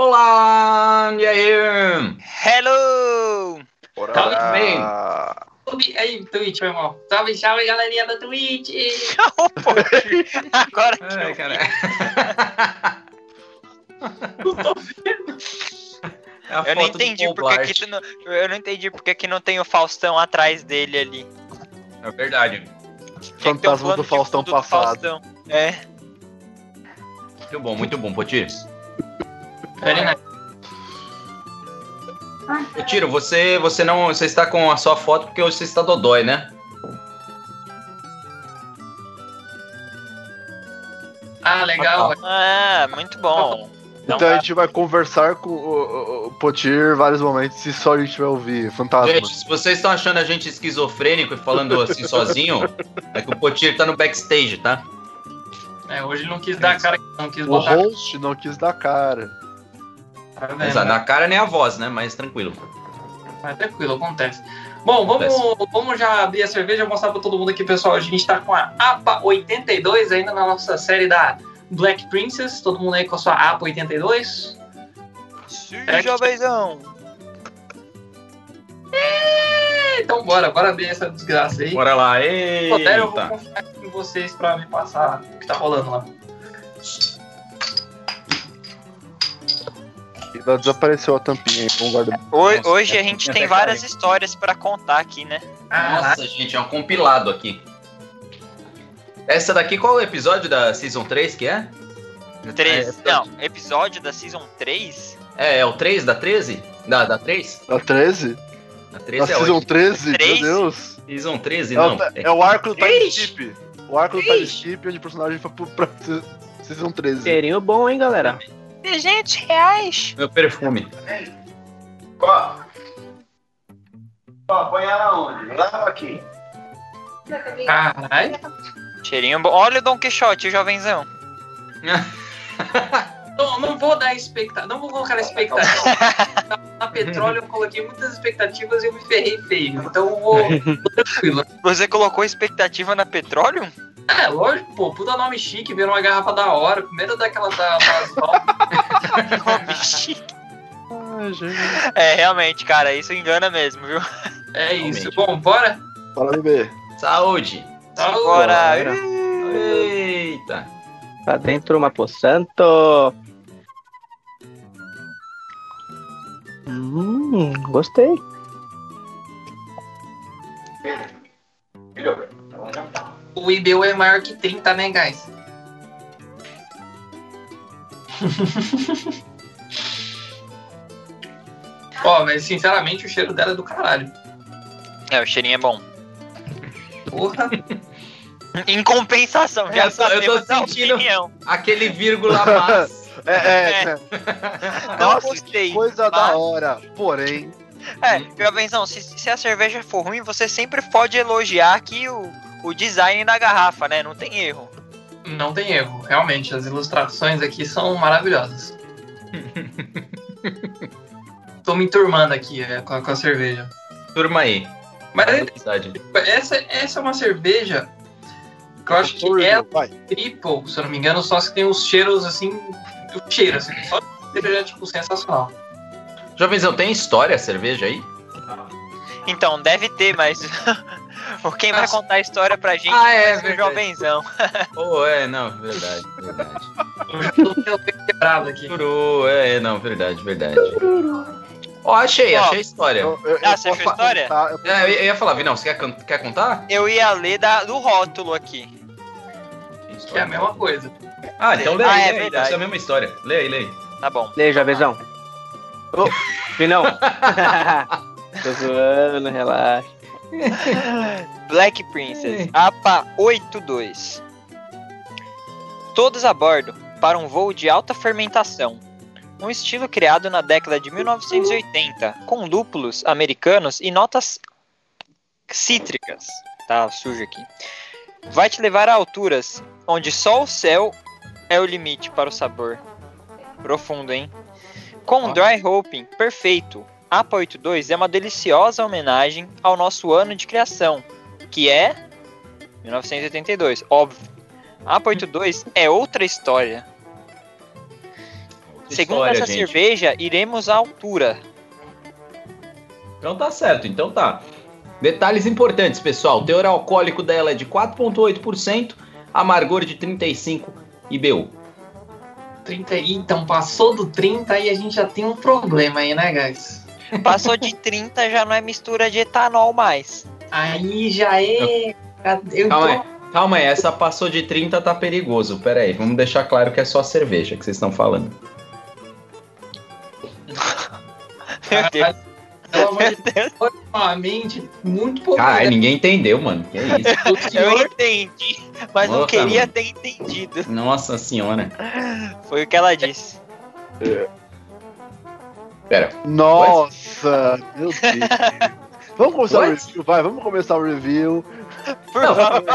Olá, e aí? Hello! Tá lá. bem. Aí, Twitch, meu irmão. Salve, salve, galerinha da Twitch. Pô, Agora que Ai, eu cara. É a Eu não entendi porque tu não, eu não entendi porque que não tem o Faustão atrás dele ali. É verdade. Fantasma do Faustão do passado. Faustão. É. Muito bom, muito bom, Potir. Very nice. Potiro, você, você não. Você está com a sua foto porque você está dodói, né? Ah, legal. Ah, muito bom. Então a gente vai conversar com o, o, o Potir em vários momentos se só a gente vai ouvir Fantasma. Gente, se vocês estão achando a gente esquizofrênico e falando assim sozinho, é que o Potir tá no backstage, tá? É, hoje ele não quis dar a cara, não quis o botar host não quis dar cara. Né? Exato, na cara nem a voz, né? Mas tranquilo. Mas tranquilo, acontece. Bom, vamos, vamos já abrir a cerveja e mostrar pra todo mundo aqui, pessoal. A gente tá com a APA 82 ainda na nossa série da Black Princess. Todo mundo aí com a sua APA 82. Sim, É que- jovenzão. Então bora, bora abrir essa desgraça aí. Bora lá, puder, eu vou eita. confiar em vocês pra me passar o que tá rolando lá. Ainda desapareceu a tampinha aí, vamos guardar. Ho- Nossa, Hoje a é, gente é tem até várias histórias pra contar aqui, né? Ah, Nossa, gente, é um compilado aqui. Essa daqui, qual é o episódio da Season 3 que é? Três, É, não, episódio da Season 3? É, é o 3 da 13? Da, da 3? A 13? A A 13 é Season hoje. 13? Três? Meu Deus. Season 13, É, não. é o arco do time skip. O arco do time skip onde o personagem foi pro- pra Season 13. Cheirinho bom, hein, galera? 300 reais. Meu perfume. Ó. Ó, põe ela onde? Lá aqui. Caralho. Cheirinho bom. Olha o Don Quixote, jovenzão. Não, não vou dar expectativa. Não vou colocar expectativa. Na petróleo eu coloquei muitas expectativas e eu me ferrei feio. Então eu vou, vou tranquilo. Você colocou expectativa na petróleo? É, lógico, pô, puta nome chique, virou uma garrafa da hora. Primeiro daquela da Basol. Nome chique. É, realmente, cara, isso engana mesmo, viu? É isso. Realmente. Bom, bora? Fala, bebê. Saúde. Saúde. Agora. Eita. Pra dentro uma por santo. Hum, gostei. O IBU é maior que 30, né, guys? Ó, mas sinceramente o cheiro dela é do caralho. É, o cheirinho é bom. Porra. Em compensação, já Eu tô- eu tô sentindo- opinião. Aquele vírgula mas. É, é, É. né? Não Nossa, gostei. que coisa mas- da hora. Porém, É, jovenzão, se, se a cerveja for ruim, você sempre pode elogiar aqui o, o design da garrafa, né? Não tem erro. Não tem erro, realmente. As ilustrações aqui são maravilhosas. Tô me enturmando aqui é, com, a, com a cerveja. Turma aí. Mas é- essa, essa é uma cerveja que eu acho que é triple, se eu não me engano, só que tem os cheiros assim. O cheiro, assim, só de cerveja, tipo, sensacional. Jovenzão, tem história a cerveja aí? Então, deve ter, mas. Quem vai contar a história pra gente Ah, é, vai ser o jovenzão. Oh, é, não, verdade, verdade. Eu meio quebrado aqui. Turu, é, não, verdade, verdade. Ó, achei, Ó, achei a história. Eu, eu, Ah, eu você achou história? contar, eu É, eu ia- eu ia falar, Vinão, você quer, quer contar? Eu ia ler da, do rótulo aqui. Que é a mesma coisa. Ah, então lê Ah, aí, é lê verdade. deve ser a mesma história. Lê aí, lê aí. Tá bom. Lê, Javezão. Ô, Finão. Tô zoando, relaxa. Black Princess, APA 82. Todos a bordo para um voo de alta fermentação. Um estilo criado na década de 1980, com lúpulos americanos e notas cítricas. Tá sujo aqui. Vai te levar a alturas onde só o céu é o limite para o sabor. Profundo, hein? Com dry hopping perfeito, APA 82 é uma deliciosa homenagem ao nosso ano de criação, que é 1982, óbvio. APA 82 é outra história. Segundo história, essa gente. cerveja, iremos à altura. Então tá certo, então tá. Detalhes importantes, pessoal. O teor alcoólico dela é de 4,8%, amargor de 35 IBU. 30, então, passou do 30 aí a gente já tem um problema aí, né, guys? Passou de 30, já não é mistura de etanol mais. Aí já é. Eu Calma tô- aí, calma aí, essa passou de 30 tá perigoso. Pera aí, vamos deixar claro que é só cerveja que vocês estão falando. Meu Deus. Pelo amor de Deus, foi uma mente muito pouco. Caralho, ninguém entendeu, mano. Que isso? O Eu entendi, mas não Nossa, queria mano. ter entendido. Nossa senhora. Foi o que ela disse. Pera. Nossa, meu Deus. Vamos começar o What? review, vai, vamos começar o review.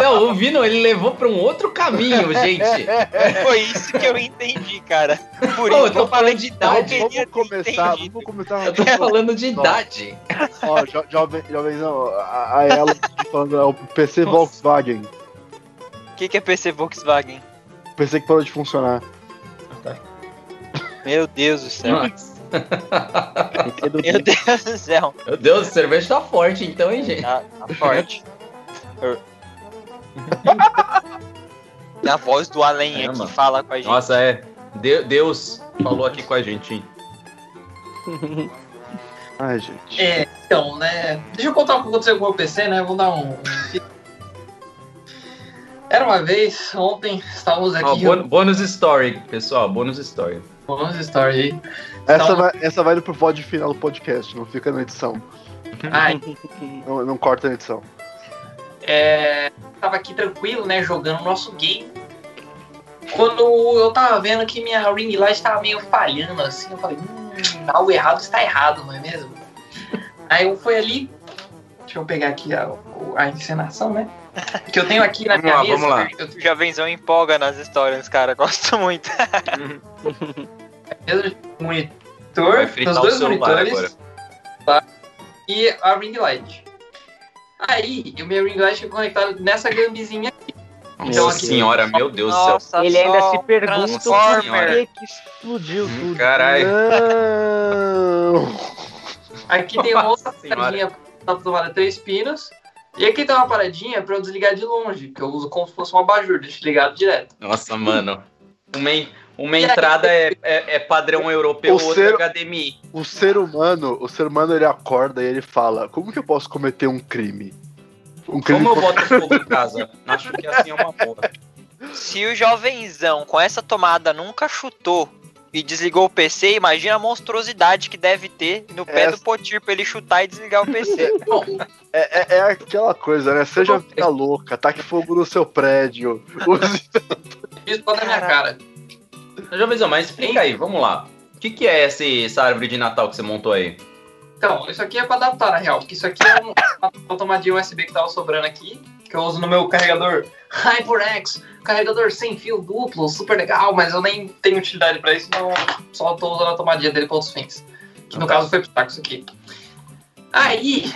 Não, o Vino ele levou pra um outro caminho, gente. foi isso que eu entendi, cara. Por Pô, isso eu que eu tô falando de idade, Vamos começar, vamos começar. Eu tô falando de idade. Ó, jo, jovem, jovenzão, a, a ela tá falando é o PC Volkswagen. O que, que é PC Volkswagen? PC que parou de funcionar. Meu Deus do céu. Nossa. É Meu Deus do céu. Meu Deus, a cerveja tá forte então, hein, gente? Tá, tá forte. É a voz do além Caramba. aqui fala com a gente. Nossa, é. De- Deus falou aqui com a gente. hein? Ai, gente. É, então, né? Deixa eu contar o que aconteceu com o meu PC, né? Vou dar um. Era uma vez, ontem, estávamos Ó, aqui. bônus- bônus story, pessoal, bônus story. Vamos story aí. Essa Então- vai, essa vai pro pod final do podcast, não fica na edição. Ai, Não, não corta na edição. é, tava aqui tranquilo, né? Jogando o nosso game. Quando eu tava vendo que minha ring light tava meio falhando, assim, eu falei, hum, algo errado está errado, não é mesmo? Aí eu fui ali, deixa eu pegar aqui a, a encenação, né? Que eu tenho aqui na Vamos minha lá, mesa. vamos lá. Eu O Javenzão empolga nas histórias, cara. Gosto muito. mesa de monitor, os dois monitores tá? e a ring light. Aí, o meu ring light fica conectado nessa gambizinha aqui. Então, aqui- senhora, meu Deus do céu. Ele ainda se pergunta por que que explodiu Hum, tudo. Caralho. Não. Aqui tem uma outra paradinha pra tomada três pinos. E aqui tem uma paradinha pra eu desligar de longe, que eu uso como se fosse um abajur, deixo ligado direto. Nossa, mano. En- uma entrada é, é, é padrão europeu, O outra ser- HDMI. O ser humano, o ser humano ele acorda e ele fala: Como que eu posso cometer um crime? Um crime Como eu boto fogo em casa? Acho que assim é uma boa. Se o jovenzão com essa tomada nunca chutou e desligou o PC, imagina a monstruosidade que deve ter no pé Essa- do Potir pra ele chutar e desligar o PC. Bom, É, é- é aquela coisa, né? Seja vida louca, taque fogo no seu prédio. Use- isso pode na minha cara. Jovenzão, mas explica aí, vamos lá. O que, que é esse, essa árvore de Natal que você montou aí? Então, isso aqui é pra adaptar, na real, porque isso aqui é um- uma tomadinha USB que tava sobrando aqui, que eu uso no meu carregador HyperX, carregador sem fio duplo, super legal, mas eu nem tenho utilidade pra isso, então só tô usando a tomadinha dele pra outros fins. Que no caso foi pro saco isso aqui. Aí,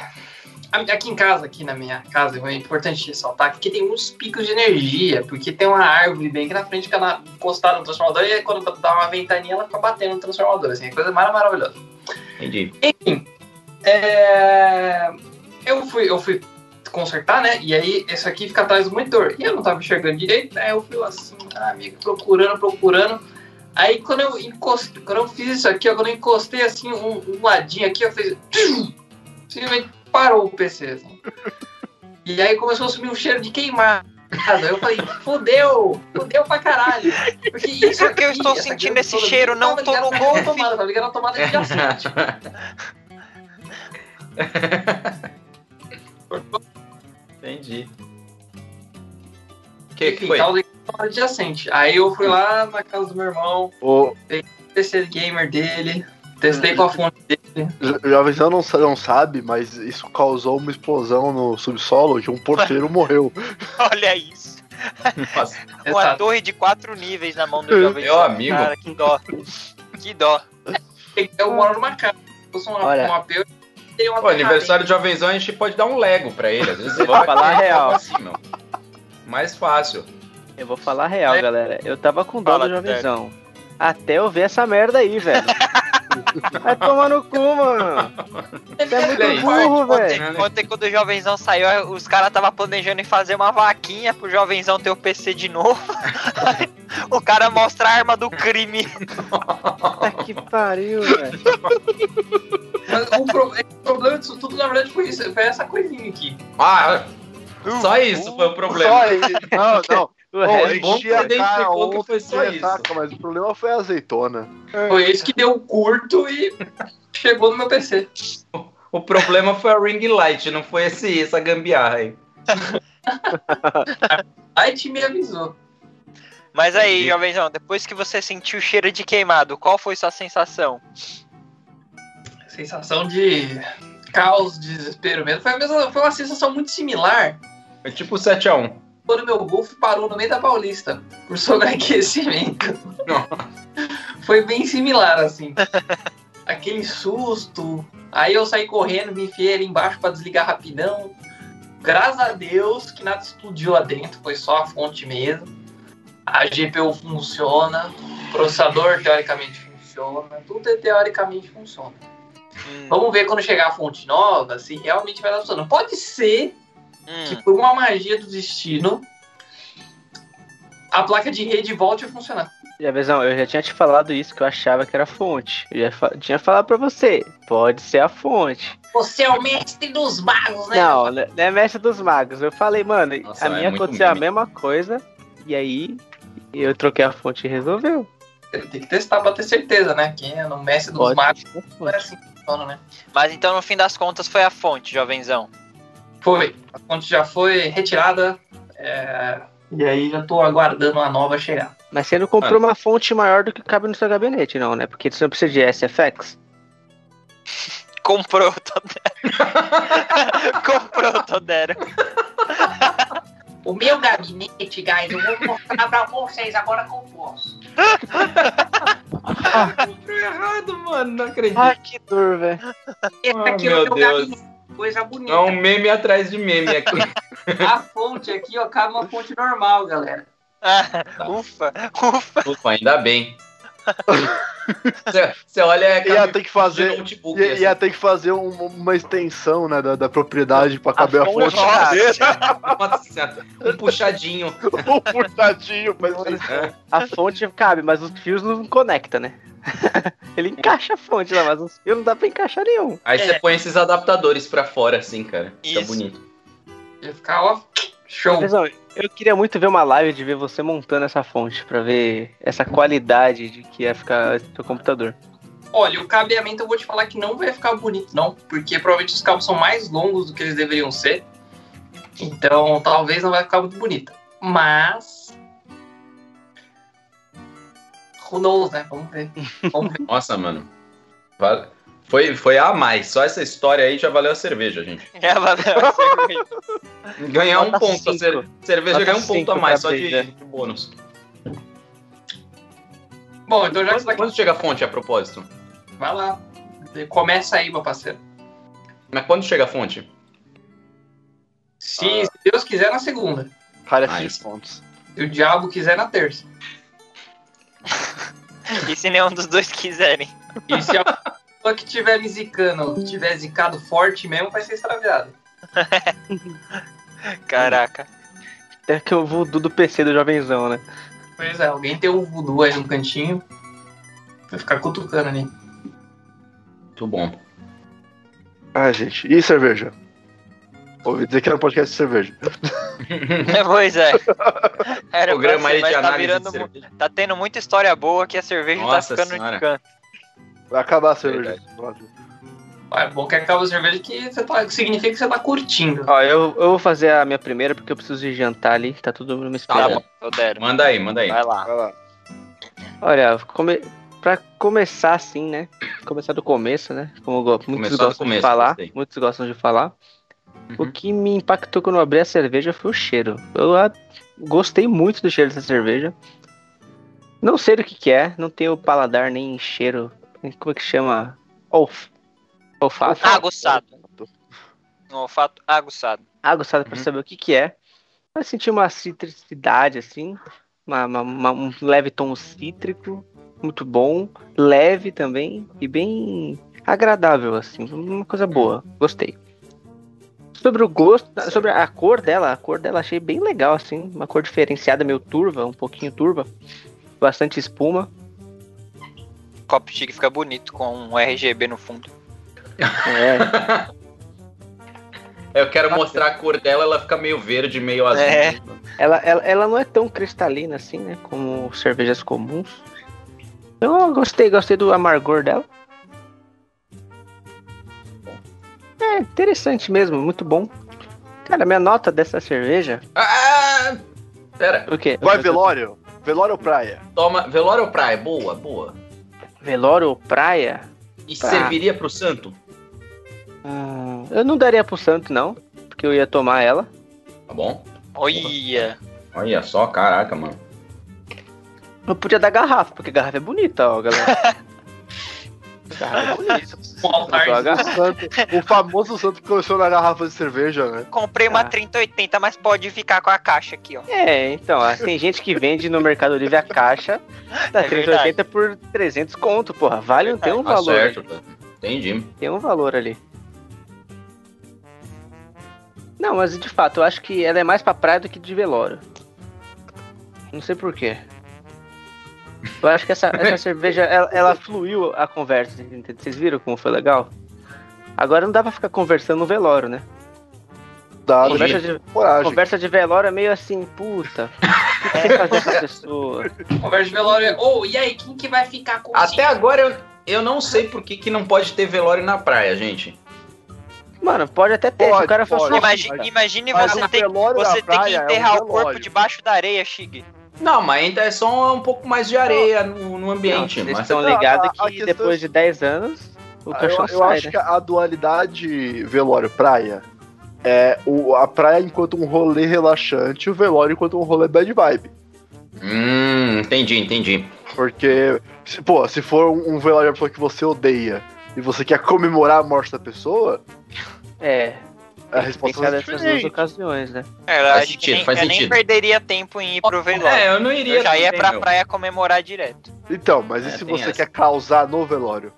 aqui em casa, aqui na minha casa, é importante ressaltar que aqui tem muitos picos de energia, porque tem uma árvore bem aqui na frente que ela encostada no transformador e aí quando dá uma ventania ela fica batendo no transformador, assim, é coisa mara- maravilhosa. Entendi. Enfim, é, eu, fui, eu fui consertar, né? E aí, esse aqui fica atrás do monitor. E eu não tava enxergando direito, aí eu fui assim, ah, amigo, procurando, procurando. Aí quando eu encostei, quando eu fiz isso aqui, ó, quando eu encostei assim, um, um ladinho aqui, eu fiz. Simplesmente parou o PC. Assim. E aí começou a subir um cheiro de queimado. Aí eu falei, fudeu, fudeu pra caralho. Porque isso que eu aqui, estou sentindo esse toda cheiro? Não tô no golfe. tomada, Tava ligando na tomada adjacente. Entendi. O que, que foi? tava ligando na tomada adjacente. Aí eu fui lá na casa do meu irmão, O PC gamer dele, testei com a fonte dele. jo- jovenzão não, não sabe, mas isso causou uma explosão no subsolo onde um porteiro morreu. Olha isso. Uma Exato. torre de quatro níveis na mão do jovenzão. Meu amigo. Cara, que dó. Que dó. Eu moro numa casa. Se fosse uma, Olha. uma AP, eu teria uma Pô, aniversário de jovenzão a gente pode dar um Lego pra ele. Às vezes ele Vou vai falar real. assim, meu. Mais fácil. Eu vou falar a real, É. galera. Eu tava com dó Fala, do jovenzão. até eu ver essa merda aí, velho. Vai tomar no cu, mano. Você é muito burro, Ontem, velho. ontem, quando o jovenzão saiu, os caras tava planejando em fazer uma vaquinha pro jovenzão ter o PC de novo. o cara mostra a arma do crime. Puta que pariu, velho. Mas o, pro- o problema disso tudo, na verdade, foi, isso, foi essa coisinha aqui. Ah, só isso foi o problema. Só aí. Não, não. O Pô, bom a que identificou que ontem, foi só isso. mas o problema foi a azeitona. Foi isso que deu o curto e chegou no meu PC. O problema foi a ring light, não foi esse, essa gambiarra aí. Aí te me avisou. Mas aí, Entendi. jovenzão, depois que você sentiu o cheiro de queimado, qual foi sua sensação? Sensação de caos, desespero mesmo. Foi, a mesma, foi uma sensação muito similar Foi tipo 7x1. Quando meu Golf parou no meio da Paulista por sobreaquecimento. Foi bem similar, assim. Aquele susto. Aí eu saí correndo, me enfiei ali embaixo pra desligar rapidão. Graças a Deus que nada explodiu lá dentro, foi só a fonte mesmo. A GPU funciona, o processador teoricamente funciona, tudo teoricamente funciona. Hum, Vamos ver quando chegar a fonte nova se realmente vai dar funcionando. Pode ser que hum. por uma magia do destino a placa de rede volte a funcionar. Javizão, eu já tinha te falado isso, que eu achava que era a fonte. Eu já fa- tinha falado pra você, pode ser a fonte. Você é o mestre dos magos, né? Não, não é mestre dos magos. Eu falei, mano, Nossa, a é minha muito aconteceu a mesma coisa, e aí eu troquei a fonte e resolveu. Tem que testar pra ter certeza, né? Quem é no mestre dos Pode magos é assim que funciona, né? Mas então, no fim das contas, foi a fonte, jovenzão. Foi. A fonte já foi retirada. é, E aí já tô aguardando a nova chegar. Mas você não comprou uma fonte maior do que cabe no seu gabinete, não, né? Porque você não precisa de SFX. Comprou, Todero. Comprou, Todero. O meu gabinete, guys, eu vou mostrar pra vocês agora como posso. Comprou errado, mano, não acredito. Ai, que dor, velho. Esse Ah, aqui é meu o meu Deus. gabinete. Coisa bonita. É um meme atrás de meme aqui. A fonte aqui, ó, cabe uma fonte normal, galera. Ah, ufa, ufa. Ufa, ainda bem. Você- Você olha é Ia cabe ter que fazer. notebook, Ia, assim. ia ter que fazer um- uma extensão né, da, da propriedade pra caber a, fonte-. Nossa Senhora, um puxadinho. um puxadinho extensão. É. A fonte cabe, mas os fios não conectam, né? Ele encaixa a fonte lá, mas os fios não dá pra encaixar nenhum. Aí você É. põe esses adaptadores pra fora, assim, cara. Fica Isso. bonito. Ia ficar, ó, show. Pessoal, eu queria muito ver uma live de ver você montando essa fonte, pra ver essa qualidade de que ia ficar seu computador. Olha, o cabeamento eu vou te falar que não vai ficar bonito, não. Porque provavelmente os cabos são mais longos do que eles deveriam ser. Então, talvez não vai ficar muito bonita. Mas. Who knows, né? Vamos ver. Vamos ver. Nossa, mano. Vale- Foi, foi a mais. Só essa história aí já valeu a cerveja, gente. É, valeu, cerveja. Ganhar um ponto. A cinco. cer- cerveja Nota ganha um ponto a mais, só de, de bônus. Bom, então já que daqui. quando chega a fonte, a propósito? Vai lá. Começa aí, meu parceiro. Mas quando chega a fonte? Se, se Deus quiser, na segunda. Parece Nice. pontos. Se o diabo quiser, na terça. E se nenhum dos dois quiserem? E se a pessoa que tiver me zicando, que tiver zicado forte mesmo, vai ser extraviado. Caraca. Até que o voodoo do PC do jovenzão, né? Pois é, alguém tem um voodoo aí no cantinho. Vai ficar cutucando ali. Muito bom. Ah, gente. E cerveja? Ouvi dizer que era um podcast de cerveja. pois é. Era Programa aí de tá, análise virando, de cerveja. tá tendo muita história boa que a cerveja Nossa tá ficando senhora. de canto. Vai acabar a cerveja. Ah, É bom que acaba a cerveja que você tá, significa que você tá curtindo. Ó, eu, eu vou fazer a minha primeira porque eu preciso de jantar ali, tá tudo me Tá esperando. bom. Todero. Manda aí, manda aí. Vai lá. Vai lá. Olha, come... pra começar assim, né? Começar do começo, né? Como go- muitos Começar gostam começo, de falar. gostei. Muitos gostam de falar. O Uhum. que me impactou quando eu abri a cerveja foi o cheiro. Eu a- gostei muito do cheiro dessa cerveja. Não sei do que, que é, não tenho paladar nem cheiro. Como é que chama? Olf... Olfato. Aguçado. Um olfato aguçado. aguçado pra Uhum. saber o que que é. Mas senti uma citricidade, assim, uma, uma- uma- um leve tom cítrico. muito bom, leve também e bem agradável, assim, uma coisa boa, gostei. Sobre o gosto, sobre a cor dela, a cor dela achei bem legal, assim, uma cor diferenciada, meio turva, um pouquinho turva, bastante espuma. Copo chique fica bonito com um RGB no fundo. É, Eu quero mostrar a cor dela, ela fica meio verde, meio azul. É. ela, ela, ela não é tão cristalina assim, né, como cervejas comuns. Eu gostei, gostei do amargor dela. É, interessante mesmo, muito bom. Cara, minha nota dessa cerveja. Ah! Pera, O quê? Vai, velório. Velório ou praia? toma. Velório ou praia? Boa, boa. Velório ou praia? E Tá. serviria pro santo? Hum, eu não daria pro santo, não. Porque eu ia tomar ela. Tá bom? Olha. Olha só, caraca, mano. Eu podia dar garrafa, porque garrafa é bonita, ó, galera. é. O, famoso santo que começou na garrafa de cerveja, né? Comprei uma Ah. 3080, mas pode ficar com a caixa aqui, ó. É, então, ó, tem gente que vende no Mercado Livre a caixa da É 380 por 300 conto, porra. Vale, tem um Tá valor. certo. Entendi. Tem um valor ali. Não, mas de fato, eu acho que ela é mais pra praia do que de velório. Não sei porquê. Eu acho que essa, essa cerveja, ela, ela fluiu a conversa, entendeu? Vocês viram como foi legal? Agora não dá pra ficar conversando no velório, né? Dá Conversa de, coragem. conversa de velório é meio assim, puta. O que você fazer com a pessoa? Conversa de velório. Ô, e aí, quem que vai ficar com o Até agora eu, eu não sei por que, que não pode ter velório na praia, gente. Mano, pode até ter, se Pode, o cara fosse pode. Imagine, imagine você ter, você ter que praia é um enterrar o corpo debaixo da areia, Shig. Não, mas ainda é só um pouco mais de areia no, no ambiente. Não, mas estão ligados que questão depois é- de 10 anos, o Ah, caixão eu, eu sai, acho né? que a dualidade velório-praia é o, a praia enquanto um rolê relaxante e o velório enquanto um rolê bad vibe. Hum, entendi, entendi. Porque, se, pô, se for um, um velório de uma pessoa que você odeia e você quer comemorar a morte da pessoa, É, a resposta é dessas duas diferente. ocasiões, né? É, eu Faz acho que sentido, nem, faz eu nem sentido. perderia tempo em ir pro velório. É, eu não iria. eu já ia pra praia comemorar direto. Então, mas É, e se você essa. quer causar no velório?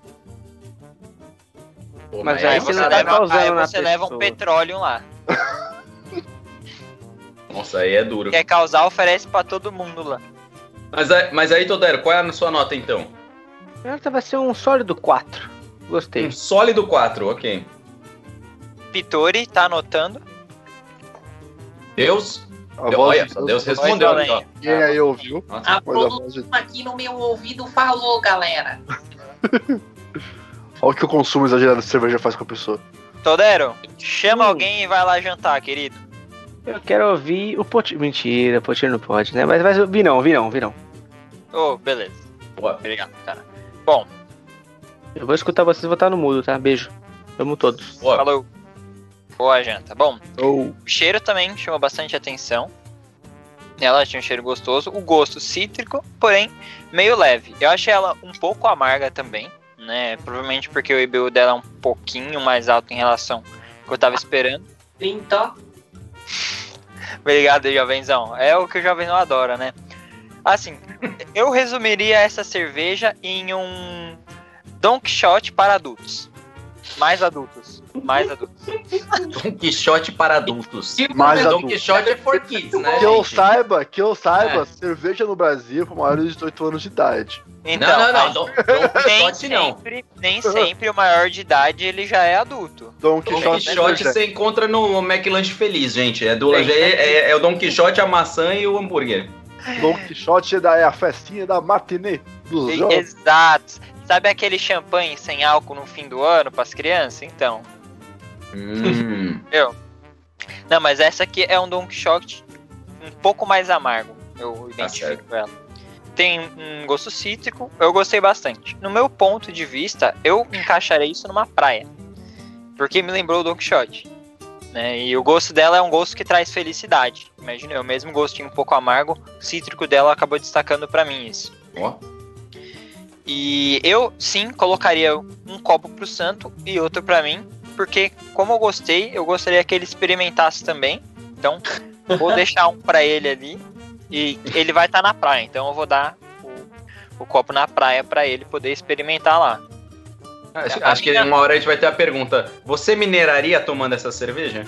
Pô, Mas mas aí Aí você tá leva, aí você leva um petróleo lá. Nossa, aí é duro. Quer causar, oferece pra todo mundo lá. Mas, aí- mas aí, Todero, qual é a sua nota então? Ela vai ser um sólido 4. Gostei. Um sólido 4, ok. Pitori tá anotando. Deus. A olha, de Deus Deus respondeu Voz aqui. Quem aí ouviu? Nossa, A produção aqui no meu ouvido falou, galera. Olha o que o consumo exagerado de cerveja faz com a pessoa. Todero, chama Hum. alguém e vai lá jantar, querido. Eu quero ouvir o Potir. Mentira, o Potir não pode, né? Mas vai ouvir não, ouvir não, ouvir não. Ô, beleza. boa. Obrigado, cara. Bom, Eu vou escutar vocês e vou estar no mudo, tá? Beijo. Amo todos. boa. falou. Boa janta. Bom, Ou o cheiro também chamou bastante atenção. Ela tinha um cheiro gostoso, o gosto cítrico, porém meio leve. Eu achei ela um pouco amarga também, né? Provavelmente porque o IBU dela é um pouquinho mais alto em relação ao que eu tava esperando. 30. Obrigado, jovenzão. É o que o jovenzão adora, né? Assim, eu resumiria essa cerveja em um Don Quixote para adultos. Mais adultos. Mais adultos. Don Quixote para adultos. Mais Don. Quixote é for kids, né? que eu gente? saiba, que eu saiba, É. cerveja no Brasil para maiores de 18 anos de idade. Então, não, não, não. Don, Don nem Quixote não. sempre, nem sempre o maior de idade ele já é adulto. Don Don Quixote, Quixote é você encontra no McLanche Feliz, gente. É, do, Tem, é, é- é o Don Quixote, a maçã e o hambúrguer. Don Quixote é, da, a festinha da matinê dos jovens. Exato. Sabe aquele champanhe sem álcool no fim do ano para as crianças? Então. Hum, Não, mas essa aqui é um Don Quixote um pouco mais amargo. Eu Tá identifico ela. Tem um gosto cítrico, eu gostei bastante. No meu ponto de vista, eu encaixarei isso numa praia. Porque me lembrou o Don Quixote. Né? E o gosto dela é um gosto que traz felicidade. Imagina, o mesmo gostinho um pouco amargo, o cítrico dela acabou destacando pra mim isso. ó. E eu sim colocaria um copo pro santo e outro pra mim, porque como eu gostei, eu gostaria que ele experimentasse também. Então, vou deixar um pra ele ali e ele vai estar na praia, então eu vou dar o o copo na praia pra ele poder experimentar lá. Acho, A acho que uma hora a gente vai ter a pergunta: você mineraria tomando essa cerveja?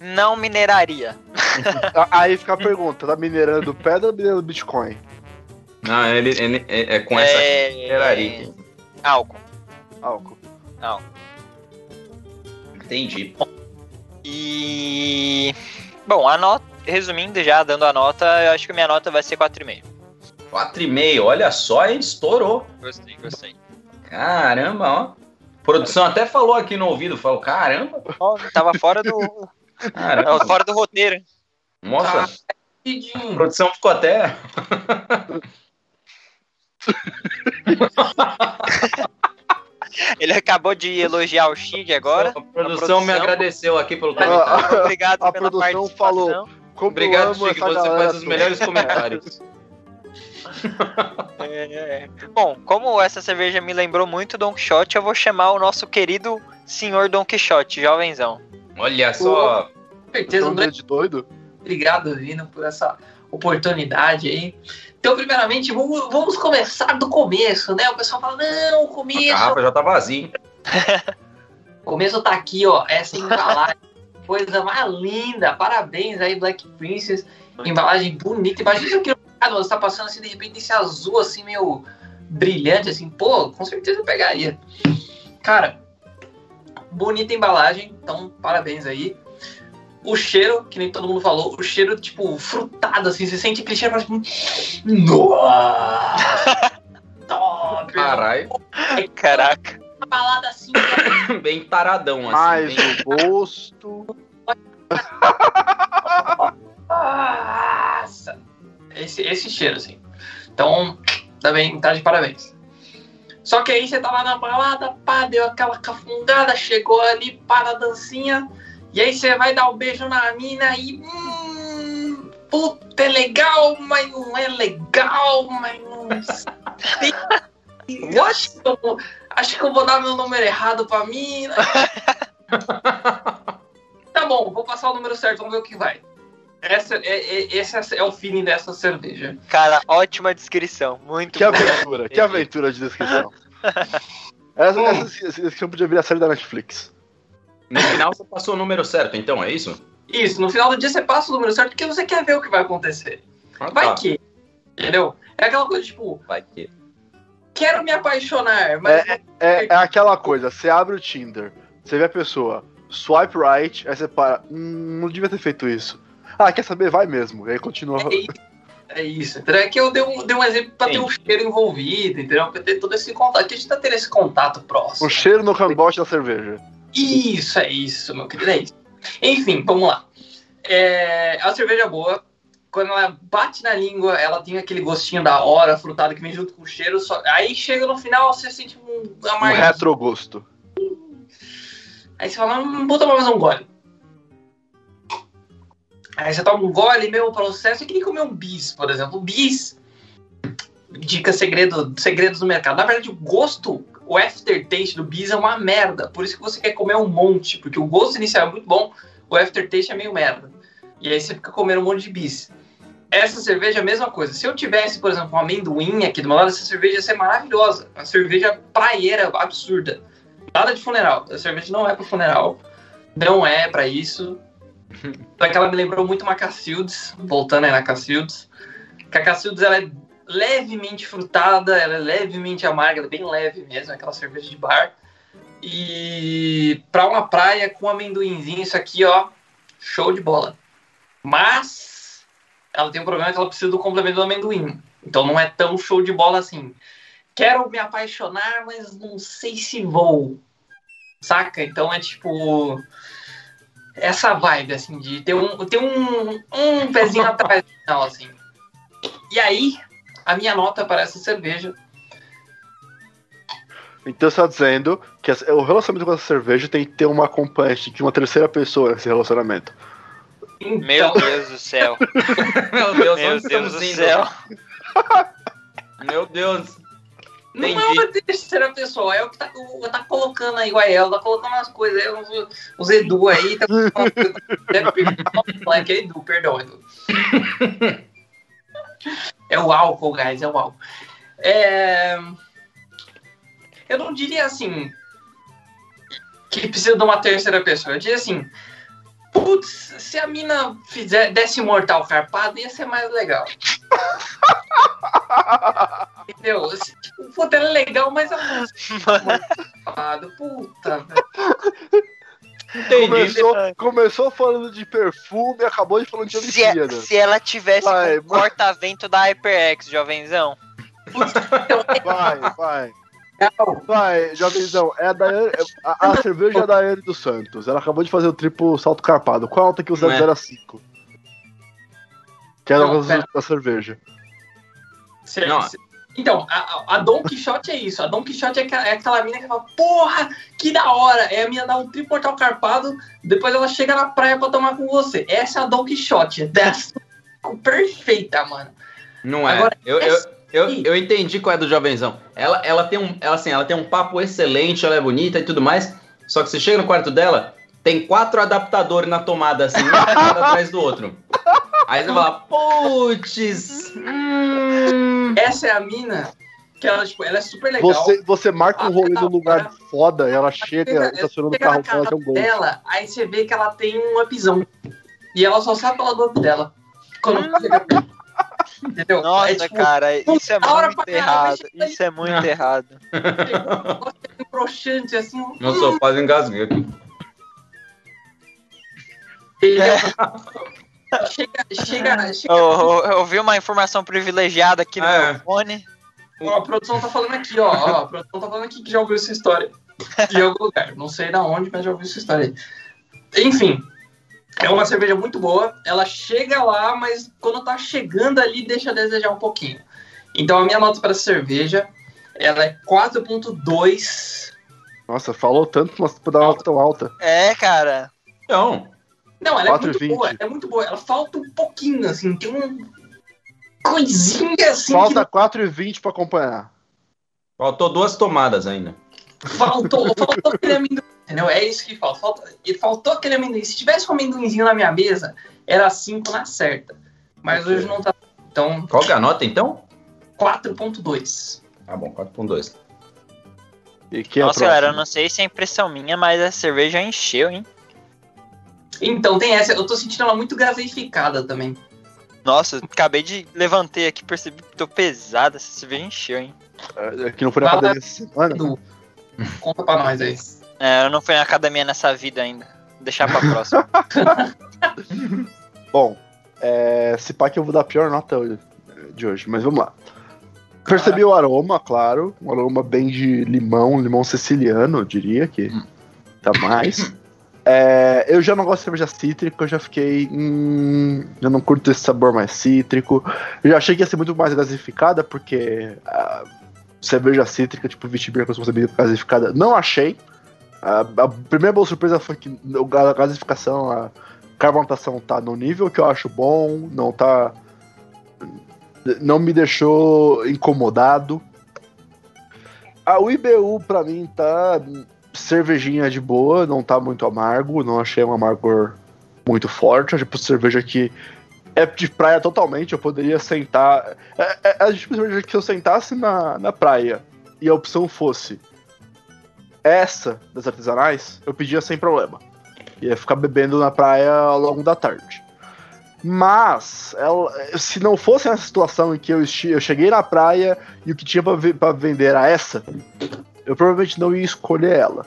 Não mineraria. A- Aí fica a pergunta: tá minerando pedra ou minerando Bitcoin? Não, ele, ele- é, é com essa é... mineraria. Álcool. Álcool. Entendi. E. Bom, a nota. Resumindo já, dando a nota, eu acho que a minha nota vai ser 4,5. 4,5, olha só, hein? Estourou. Gostei, gostei. Caramba, ó. Produção até falou aqui no ouvido, falou, caramba, Ó, tava fora do. caramba. tava fora do roteiro. Nossa, a Rapidinho. produção ficou até. Ele acabou de elogiar o Chig agora. A produção, produção- me agradeceu aqui pelo comentário. Obrigado A pela produção participação. falou. Como Obrigado, essa você galera faz os melhores comentários. É, Bom, como essa cerveja me lembrou muito Don Quixote, eu vou chamar o nosso querido senhor Don Quixote, jovenzão. Olha só, Com certeza, Tom André. de doido? Obrigado, Vino, por essa oportunidade aí. Então, primeiramente, vamos, vamos começar do começo, né? O pessoal fala, não, o a começo, garrafa já tá vazia. o começo tá aqui, ó, essa embalagem, coisa mais linda. Parabéns aí, Black Princess. Embalagem bonita. Imagina mercado, você tá passando assim, de repente, esse azul, assim, meio brilhante, assim, pô, com certeza eu pegaria. Cara, bonita embalagem, então parabéns aí. O cheiro, que nem todo mundo falou, o cheiro, tipo, frutado, assim, você sente aquele cheiro, assim! Top! Caralho, Caraca. Uma balada assim, bem taradão assim. Mais bem- o gosto. nossa! Esse, esse cheiro, assim. Então, também tá de parabéns. Só que aí você tá lá na balada, pá, deu aquela cafungada, chegou ali, para a dancinha, e aí você vai dar um beijo na mina e. Hum, puta, é legal, mas não é legal, mas não sei. Acho que, eu vou, acho que eu vou dar meu número errado pra mina. tá bom, vou passar o número certo, vamos ver o que vai. Essa, é, é- esse é o feeling dessa cerveja. Cara, ótima descrição. Muito Que bom. aventura, que aventura de descrição. Essa, essa, essa descrição podia vir a série da Netflix. No final você passou o número certo, então, é isso? Isso, no final do dia você passa o número certo porque você quer ver o que vai acontecer. Ah, Vai tá. que. Entendeu? É aquela coisa tipo, Vai que. quero me apaixonar, mas. É, é aquela coisa, você abre o Tinder, você vê a pessoa, swipe right, aí você para, hum, não devia ter feito isso. Ah, quer saber? Vai mesmo. E aí continua. É isso, é isso. entendeu? É que eu dei um, dei um exemplo pra ter Sim. um cheiro envolvido, entendeu? Pra ter todo esse contato. Aqui a gente tá tendo esse contato próximo. O cheiro no cambote da cerveja. Isso, é isso, meu querido, é isso. Enfim, vamos lá. É, a cerveja é boa. Quando ela bate na língua, ela tem aquele gostinho da hora, frutado, que vem junto com o cheiro. Só... Aí chega no final, você sente um Um amargo. retrogosto. Aí você fala, hum, vou tomar mais um gole. Aí você toma um gole, meu processo é que nem comer um bis, por exemplo. O bis, dica segredo, segredos do mercado. Na verdade, o gosto, o aftertaste do bis é uma merda. Por isso que você quer comer um monte, porque o gosto inicial é muito bom, o aftertaste é meio merda. E aí você fica comendo um monte de bis. Essa cerveja é a mesma coisa. Se eu tivesse, por exemplo, um amendoim aqui do meu lado, essa cerveja ia ser maravilhosa. Uma cerveja praieira, absurda. Nada de funeral. A cerveja não é para funeral. Não é para isso. Só que ela me lembrou muito uma Cacildes, voltando aí na Cacildes. Que a Cacildes ela é levemente frutada, ela é levemente amarga, é bem leve mesmo, aquela cerveja de bar. E para uma praia com amendoinzinho, isso aqui, ó, show de bola. Mas ela tem um problema que ela precisa do complemento do amendoim. Então não é tão show de bola assim. Quero me apaixonar, mas não sei se vou. Saca? Então é tipo essa vibe, assim, de ter um, ter um, um pezinho atrás no final, assim. E aí, a minha nota para essa cerveja. Então você tá dizendo que o relacionamento com essa cerveja tem que ter uma acompanhante de uma terceira pessoa nesse relacionamento. Meu Então, Deus do céu. Meu Deus, Meu onde Deus do indo? céu. Meu Deus. não é Entendi. uma terceira pessoa, é o que tá, o- tá colocando aí, o Ael, tá colocando umas coisas aí, os, os Edu aí, tá colocando Deve perguntar o é Edu, perdão, Edu. É o álcool, guys, é o álcool. É... Eu não diria assim que precisa de uma terceira pessoa. Eu diria assim, putz, se a mina fizer, desse mortal carpado, ia ser mais legal. Entendeu? Tipo, puta, ela é legal, mas é mortal carpado. Puta, velho. Entendi. Começou, começou falando de perfume e acabou de falando de Se, é- Olimpíada. se ela tivesse Vai, com o corta-vento da HyperX, jovenzão. Vai, vai. Não, Vai, jovenzão. É a, Daiane, a, a cerveja é a Daiane dos Santos. Ela acabou de fazer o triplo salto carpado. Qual alta que usa Não é. 0 a 5? Que era Não, a cerveja. se- Não. se- então, a, a- Don Quixote é isso. A Don Quixote é aquela, é aquela mina que fala, porra, que da hora. É a mina dar um triplo mortal carpado, depois ela chega na praia pra tomar com você. Essa é a Don Quixote. Dessa. Perfeita, mano. Não é. Agora, eu, eu, essa eu, aí- eu entendi qual é do jovenzão. Ela, ela tem um, ela, assim, ela tem um papo excelente, ela é bonita e tudo mais. Só que você chega no quarto dela, tem quatro adaptadores na tomada, assim, um atrás do outro. Aí você fala, putz. hum." Essa é a mina que ela, tipo, ela é super legal. Você, você marca um Ah, rolê num lugar tá. foda e ela chega estacionando o carro casa que é um gol. dela, aí você vê que ela tem um upzão. E ela só sabe falar do up dela. Quando. Entendeu? Nossa, é, tipo, cara, isso é da hora muito caralho, errado. Isso é muito errado. um broxante, assim. um- Nossa, eu quase engasguei aqui. Ele chega, chega, chega. Eu, eu, eu vi uma informação privilegiada aqui no É. meu fone. Ó, a produção tá falando aqui, ó, ó. A produção tá falando aqui que já ouviu essa história. Em algum lugar. Não sei da onde, mas já ouviu essa história aí. Enfim. É uma cerveja muito boa. Ela chega lá, mas quando tá chegando ali, deixa a desejar um pouquinho. Então a minha nota para cerveja, ela é 4.2. Nossa, falou tanto, mas pra dar uma nota tão alta. É, cara. Então, Não, ela é muito 4,20. boa. É muito boa. Ela falta um pouquinho, assim. Tem um coisinha assim Falta 4,20 pra acompanhar. faltou duas tomadas ainda. que faltou, faltou aquele amendoim. Entendeu? É isso que falta. falta. E faltou aquele amendoim. Se tivesse um amendoinzinho na minha mesa, era 5 na certa. Mas hoje não tá. Então, Qual que é a nota, então? 4.2. Tá bom, 4.2. E que é Nossa, galera, eu não sei se é impressão minha, mas a cerveja encheu, hein? Então, tem essa. Eu tô sentindo ela muito gaseificada também. Nossa, acabei de levantei aqui, percebi que tô pesada. Essa cerveja encheu, hein? É, Que não foi na Fala- academia essa semana. Edu, conta pra nós aí. É, eu não fui na academia nessa vida ainda. Vou deixar pra próxima. Bom, é, se pá que eu vou dar a pior nota de hoje, mas vamos lá. Percebi o aroma, claro. Um aroma bem de limão, limão siciliano, eu diria que tá mais. É, eu já não gosto de cerveja cítrica, eu já fiquei. Hum, eu não curto esse sabor mais cítrico. Eu já achei que ia ser muito mais gasificada, porque a cerveja cítrica, tipo Vitibir, costuma ser gasificada. Não achei. A, a primeira boa surpresa foi que a gasificação, a carbonatação tá no nível que eu acho bom, não tá. Não me deixou incomodado. A IBU pra mim tá cervejinha de boa, não tá muito amargo, não achei um amargor muito forte, é tipo cerveja que é de praia totalmente, eu poderia sentar. É, é, é tipo cerveja que eu sentasse na, na praia e a opção fosse essa das artesanais, eu pedia sem problema. Ia ficar bebendo na praia ao longo da tarde. Mas, ela- se não fosse essa situação em que eu, eu cheguei na praia e o que tinha pra vender era essa, eu provavelmente não ia escolher ela.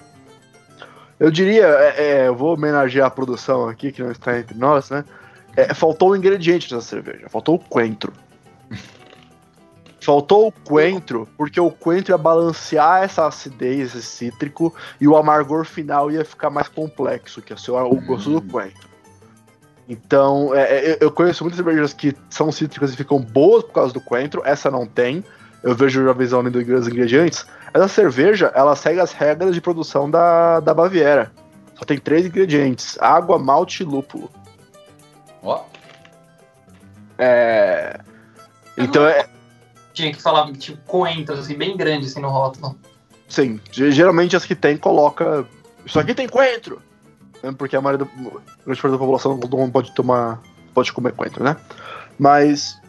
Eu diria, é, é, eu vou homenagear a produção aqui, que não está entre nós, né? É, faltou um ingrediente nessa cerveja, faltou o coentro. Faltou o coentro, porque o coentro ia balancear essa acidez, esse cítrico, e o amargor final ia ficar mais complexo, que é o, seu- o gosto do coentro. Então, é, é, eu conheço muitas cervejas que são cítricas e ficam boas por causa do coentro, essa não tem. Eu vejo a visão dos ingredientes. Essa cerveja, ela segue as regras de produção da, da Baviera. Só tem três ingredientes: água, malte e lúpulo. Ó, É. Então, é, Tinha que falar, tipo, coentro, assim, bem grande, assim, no rótulo. sim, ge- geralmente as que tem coloca. Isso aqui tem coentro! Mesmo Porque a maioria da, grande parte da população não pode tomar. pode comer coentro, né? Mas.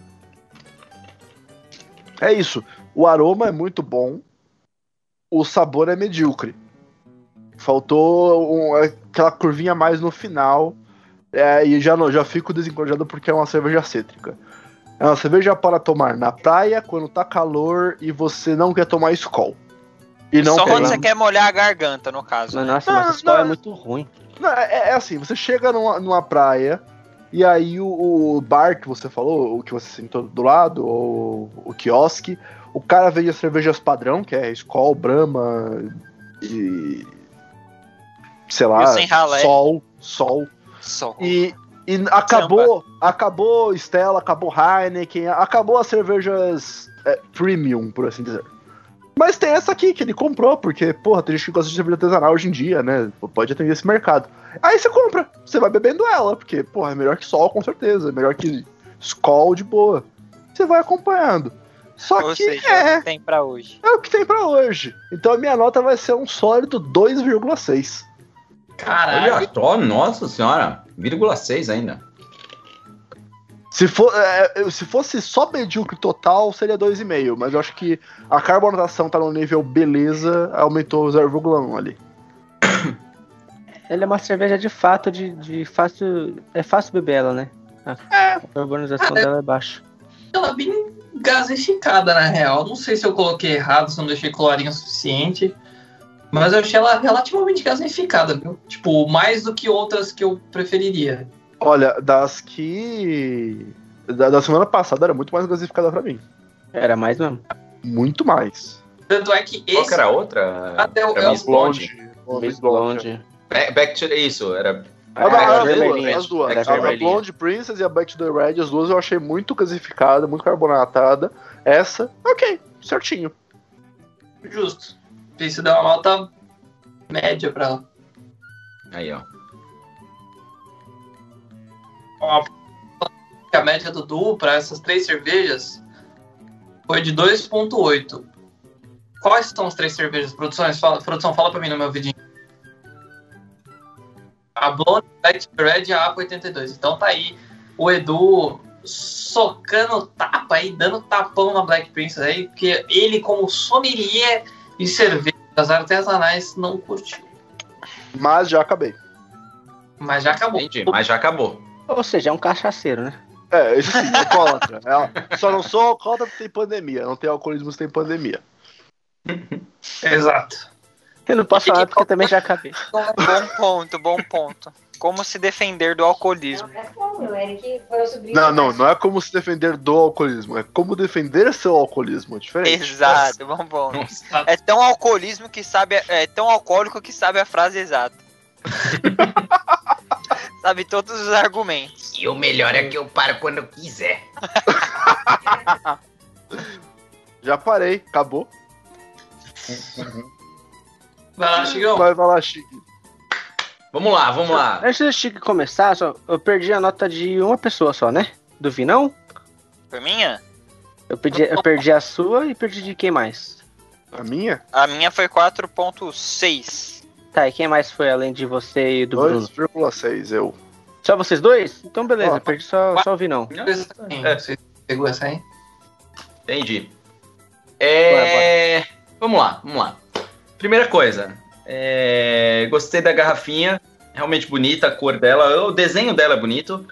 É isso. O aroma é muito bom, o sabor é medíocre. Faltou um- aquela curvinha mais no final. é, e já, não- já fico desencorajado porque é uma cerveja cítrica. É uma cerveja para tomar na praia, quando tá calor e você não quer tomar Skol. E não Só quer quando você quer molhar a garganta, no caso. Mas, nossa, Não, mas pau é muito ruim. Não, é, é assim, você chega numa, numa praia e aí o, o bar que você falou, o que você sentou do lado, ou o quiosque, o cara vende as cervejas padrão, que é Skol, Brahma e. sei lá. Sol, Sol. Só. E, e acabou, acabou Stella, acabou Heineken, acabou as cervejas é, premium, por assim dizer. Mas tem essa aqui que ele comprou, porque, porra, tem gente que gosta de cerveja artesanal hoje em dia, né? Pode atender esse mercado. Aí você compra, você vai bebendo ela, porque, porra, é melhor que sol, com certeza. É melhor que Skol de boa. Você vai acompanhando. Só Ou que seja, é o é, que tem pra hoje. é o que tem pra hoje. Então a minha nota vai ser um sólido 2,6. Caralho. Olha só, nossa senhora, 0,6 ainda. Se, for, é, eu- se fosse só medíocre total, seria 2,5. Mas eu acho que a carbonatação tá no nível beleza, aumentou 0,1 ali. Ele é uma cerveja de fato, de, de fácil. É fácil beber ela, né? A, É. a carbonização dela é baixa. Ela é bem gasificada, na real. Não sei se eu coloquei errado, se eu não deixei colorinho o suficiente. Mas eu achei ela relativamente gasificada, viu? Tipo, mais do que outras que eu preferiria. Olha, das que. Da, da semana passada era muito mais gasificada pra mim. Era mais mesmo. Muito mais. Tanto é que Qual esse que era a outra? até o, é Miss Blonde. Miss Blonde. Back, back to isso, era. Era não, as, vermelhinha. duas, as duas. Era A- A. Blonde Princess e a Back to the Red, as duas eu achei muito gasificada, muito carbonatada. Essa, ok, certinho. justo. Isso deu uma nota média pra ela. Aí, ó. Ó, A média do Du para essas três cervejas foi de 2,8. Quais são as três cervejas? Produções, fala, produção, fala pra mim no meu vidinho. A Blonde, Black Red e a APA 82. Então tá aí o Edu socando tapa aí, dando tapão na Black Princess aí, porque ele, como sommelier de cervejas artesanais, não curtiu. Mas já acabei. Mas já acabou. Entendi, mas já acabou. Ou seja, é um cachaceiro, né? É, isso sim, alcoólatra. É, só não sou alcoólatra porque tem pandemia. Não tem alcoolismo se tem pandemia. Exato. Eu não posso falar porque eu também já acabei. Bom ponto, bom ponto. Como se defender do alcoolismo. É. Não, não, não é como se defender do alcoolismo, é como defender seu alcoolismo, é diferente. Exato, bom ponto. É tão alcoolismo que sabe. É tão alcoólico que sabe a frase exata. sabe todos os argumentos. E o melhor é que eu paro quando eu quiser. Já parei, acabou. Vai lá, Chigão. Vai, vai lá, Chique. Vamos lá, vamos lá. Antes do Chico começar, só, eu perdi a nota de uma pessoa só, né? Do Vinão? Por minha? Eu, pedi, eu perdi a sua e perdi de quem mais? A minha? A minha foi 4.6. Tá, e quem mais foi além de você e do Bruno? 2,6, eu. Só vocês dois? Então beleza, eu perdi só, só o Vinão. É. Você pegou essa aí? Entendi. É... Vamos lá, vamos lá. Primeira coisa, é, gostei da garrafinha, realmente bonita a cor dela, o desenho dela é bonito.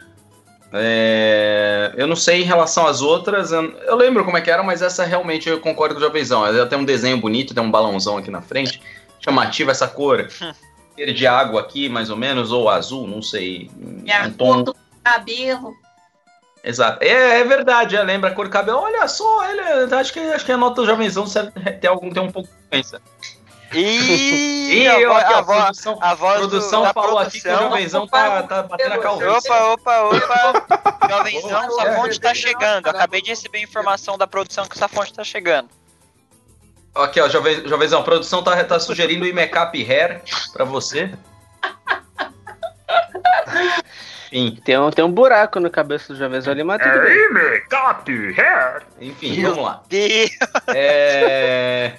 É, Eu não sei em relação às outras, eu, eu lembro como é que era, mas essa realmente eu concordo com o Jovenzão. Ela tem um desenho bonito, tem um balãozão aqui na frente, chamativa essa cor. Verde água aqui, mais ou menos, ou azul, não sei. Um tom do cabelo. Exato. É, é verdade, é, lembra a cor do cabelo. Olha só, ele, acho, que, acho que a nota do jovenzão serve, tem, algum, tem um pouco de diferença. E, E a, eu aqui, a, vo- produção, a voz produção do, falou aqui que o produção. jovenzão tá, tá batendo a calvície. Opa, opa, opa. Jovenzão, sua fonte tá chegando. Acabei de receber informação da produção que sua fonte tá chegando. Aqui, ó, jove, jovenzão, a produção tá, tá sugerindo o Imecap Hair pra você. Enfim, Tem um, tem um buraco no cabeça do Jovenzão ali, mas tudo bem. Imecap Hair. Enfim, vamos lá. É...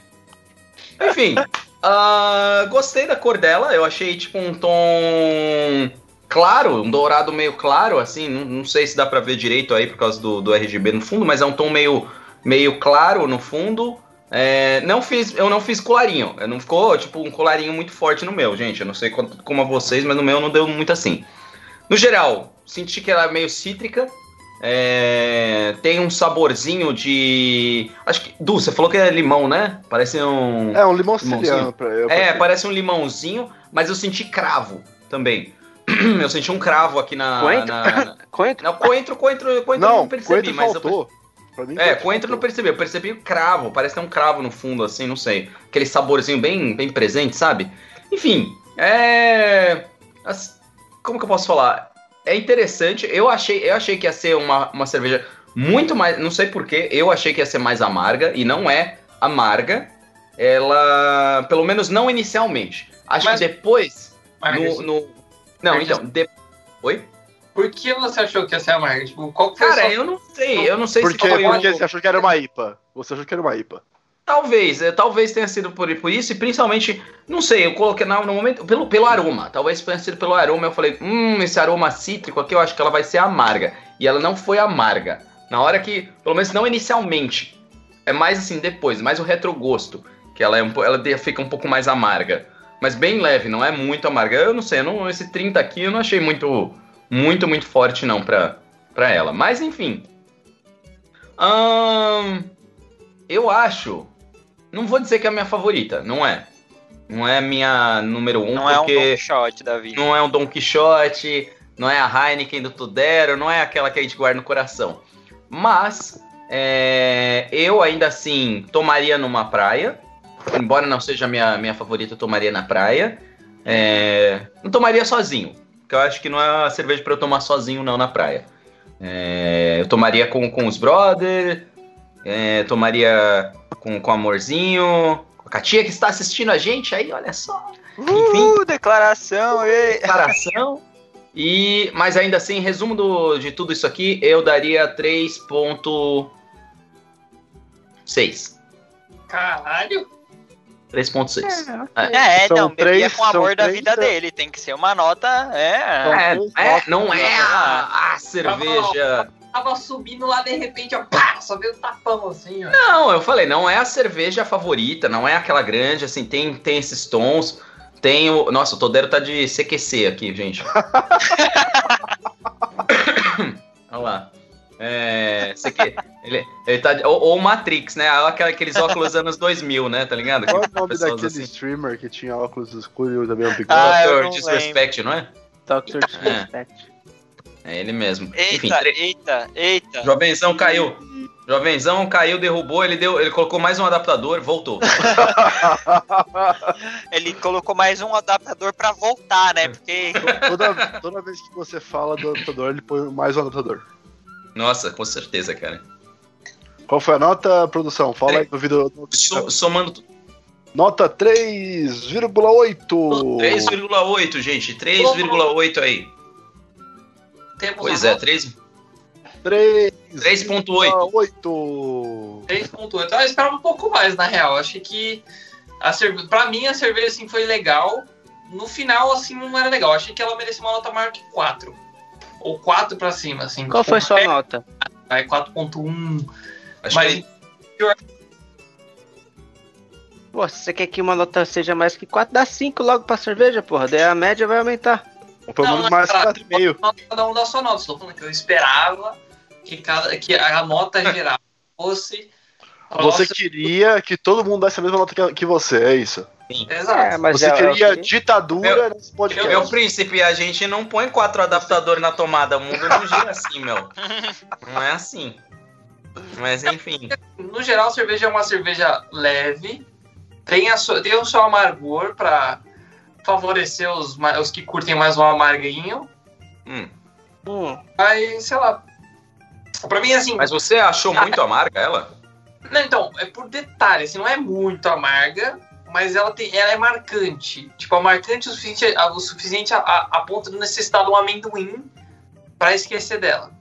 Enfim, ah, gostei da cor dela. Eu achei tipo um tom claro, um dourado meio claro, assim. Não, não sei se dá pra ver direito aí por causa do, do RGB no fundo, mas é um tom meio meio claro no fundo. É, não fiz, eu não fiz colarinho. Não ficou tipo um colarinho muito forte no meu, gente. Eu não sei como a vocês, mas no meu não deu muito assim. No geral, senti que ela é meio cítrica. É, tem um saborzinho de. Acho que. Du, você falou que é limão, né? Parece um. É, um limão Limãozinho. siciliano. pra- eu- É, parece um limãozinho, mas eu senti cravo também. Eu senti um cravo aqui na. Coentro? na- Coentro? Não, coentro, coentro, coentro eu Não, não percebi, coentro mas eu faltou. Pra mim, é, coentro eu não percebi, eu percebi o cravo, parece ter um cravo no fundo, assim, não sei. Aquele saborzinho bem, bem presente, sabe? Enfim, é. as- Como que eu posso falar? É interessante, eu achei, eu achei que ia ser uma, uma cerveja muito mais. Não sei porquê, eu achei que ia ser mais amarga, e não é amarga. Ela. Pelo menos não inicialmente. Acho Mas- que depois. No, no- Não, então. de- Oi? Por que você achou que ia ser amarga? Tipo, qual que foi Cara, sua- eu não sei, eu não sei Porque, se foi porque você achou que era uma IPA. Você achou que era uma IPA. Talvez, é, talvez tenha sido por, por isso, e principalmente, não sei, eu coloquei na- no momento, pelo, pelo aroma, talvez tenha sido pelo aroma, eu falei, hum, esse aroma cítrico aqui, eu acho que ela vai ser amarga, e ela não foi amarga, na hora que, pelo menos não inicialmente, é mais assim, depois, mais o retrogosto, que ela, é um, ela fica um pouco mais amarga, mas bem leve, não é muito amarga, eu não sei, eu não, esse 30 aqui eu não achei muito, muito, muito forte não pra, pra ela, mas enfim, Ahn, eu acho. Não vou dizer que é a minha favorita, não é. Não é a minha número um, Não é um Don Shot da vida. não é um Don Quixote, não é a Heineken do Tudero, não é aquela que a gente guarda no coração. Mas é, eu ainda assim tomaria numa praia. Embora não seja a minha, minha favorita, eu tomaria na praia. É, não tomaria sozinho. Porque eu acho que não é uma cerveja para eu tomar sozinho, não, na praia. É, eu tomaria com, com os brothers, é, tomaria com, com amorzinho, com a Katia que está assistindo a gente aí, olha só. Uh, declaração, ei. Declaração. E, mas ainda assim, resumo do, de tudo isso aqui, eu daria 3.6. Caralho. 3.6. É, São não, bebia com o amor da vida dele. Tem que ser uma nota. É. É, é, não é a, a cerveja. Tava subindo lá, de repente, ó, pá, só veio um tapão assim, ó. Não, eu falei, não é a cerveja favorita, não é aquela grande, assim, tem, tem esses tons. Tem o. Nossa, o Todero tá de CQC aqui, gente. Olha lá. É. CQ, ele, ele tá. de- Ou, ou Matrix, né? Aqueles óculos anos 2000, né? Tá ligado? Qual é o nome daquele assim. streamer que tinha óculos escuros e também um bigode? Ah, eu Dr. Disrespect, não é? Doctor Disrespect. É ele mesmo. Enfim, Eita, tre- eita, eita. Jovenzão caiu. Jovenzão caiu, derrubou, ele deu, ele colocou mais um adaptador, voltou. Ele colocou mais um adaptador pra voltar, né? Porque toda, toda vez que você fala do adaptador, ele põe mais um adaptador. Nossa, com certeza, cara. Qual foi a nota, produção? Fala aí no vídeo. no vídeo. So- somando. Nota 3,8. 3,8, gente. 3,8 aí. Temos Pois é, nota 3. 3,8. 3,8. 3.8. Eu esperava um pouco mais, na real. Achei que a cerve... pra mim a cerveja assim foi legal. No final, assim, não era legal. Achei que ela merecia uma nota maior que 4. Ou 4 pra cima, assim. Qual foi sua É, nota? é 4.1. Acho Mas que Pô, se você quer que uma nota seja mais que 4, dá 5 logo pra cerveja, porra. Daí a média vai aumentar. Pelo Não, menos mais cara, 4,5. cada um dá sua nota. Estou falando que eu esperava que, cada... que a nota geral fosse. Você queria que todo mundo desse a mesma nota que- que você, é isso. Exato. É, mas você é, queria é ditadura nesse podcast. Meu príncipe, a gente não põe quatro adaptadores na tomada. O mundo não gira assim, meu. Não é assim. Mas enfim. No geral, a cerveja é uma cerveja leve. Tem, a sua- tem o seu amargor para favorecer os, os que curtem mais o amarguinho. Hum. Hum, Mas, sei lá. Pra mim, assim. Mas você achou muito amarga ela? Não, então, é por detalhe, assim, não é muito amarga, mas ela, tem, ela é marcante. Tipo, é marcante o suficiente, a, o suficiente a, a, a ponto de necessitar de um amendoim pra esquecer dela.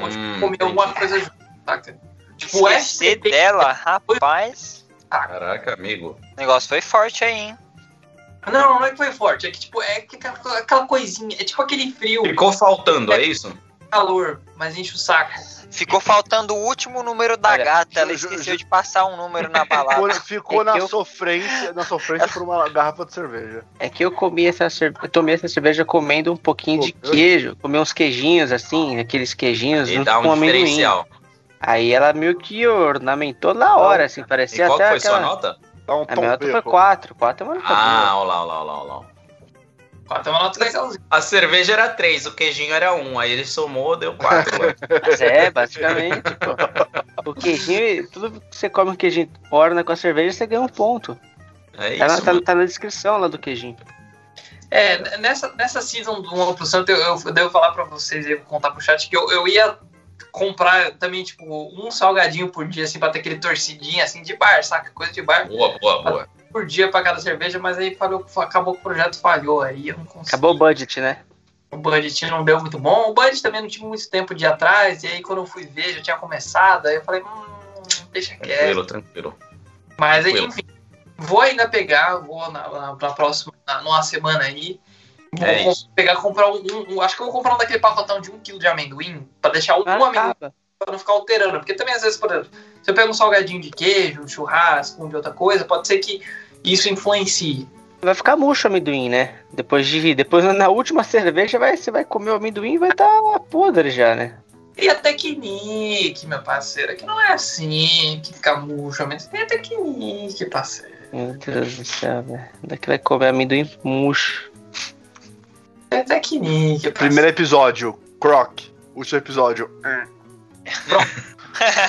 Ou tipo, Hum, comer entendi. alguma coisa junto, saca? Tipo, é esquecer dela, rapaz. Caraca, amigo. O negócio foi forte aí, hein? Não, não é que foi forte, é que tipo, é que aquela, coisinha, é tipo aquele frio, Ficou faltando, é isso? calor, mas enche o saco. Ficou faltando o último número da Olha, gata. Ela esqueceu de passar um número na balada. Ficou, É na eu- sofrência, na sofrência por uma garrafa de cerveja. É que eu comi essa cerve... eu tomei essa cerveja comendo um pouquinho de Pô, eu- queijo, comi uns queijinhos assim, aqueles queijinhos E junto dá com um amendoim. diferencial. Aí ela meio que ornamentou na hora, assim, E parecia qual que até foi sua aquela. nota? Dá um A minha nota foi tombeco. 4, 4 é uma nota Ah, boa. olha lá, olha lá, olha lá, olha lá. Ó, tem uma nota legalzinha. A cerveja era 3, o queijinho era 1. Aí ele somou, deu 4. Mas é, basicamente, pô. O queijinho, tudo que você come um queijinho orna com a cerveja, você ganha um ponto. É Tá, na- isso, tá- mano. tá na descrição lá do queijinho. É, nessa, nessa season do 1 pro Santo, eu, eu devo falar pra vocês e vou contar pro chat que eu, eu ia comprar também, tipo, um salgadinho por dia, assim, pra ter aquele torcidinho, assim, de bar, saca? Coisa de bar Boa, boa, boa. por dia pra cada cerveja, mas aí falhou, acabou que o projeto falhou, aí eu não consegui. Acabou o budget, né? O budget não deu muito bom. O budget também não tinha muito tempo de ir atrás, e aí quando eu fui ver, já tinha começado, aí eu falei, hum, deixa quieto. Tranquilo, tranquilo. Mas aí, Tranquilo. enfim, vou ainda pegar, vou na, na, na próxima, na, numa semana aí. Vou É com- isso. pegar, comprar um, um- Acho que eu vou comprar um daquele pacotão de um quilo de amendoim, pra deixar um, Ah, um amendoim acaba. pra não ficar alterando. Porque também, às vezes, por exemplo, se eu pego um salgadinho de queijo, um churrasco, um de outra coisa, pode ser que isso influencie. Vai ficar murcho o amendoim, né? Depois de. Depois na última cerveja vai, você vai comer o amendoim e vai estar podre já, né? E a Tecnique, meu parceiro, que não é assim, que fica murcho, mas tem a Tecnique, parceiro. Meu Deus do céu, velho. Daqui vai comer amendoim murcho. Tem a Tecnique, parceiro. Primeiro episódio, Croc. Último episódio.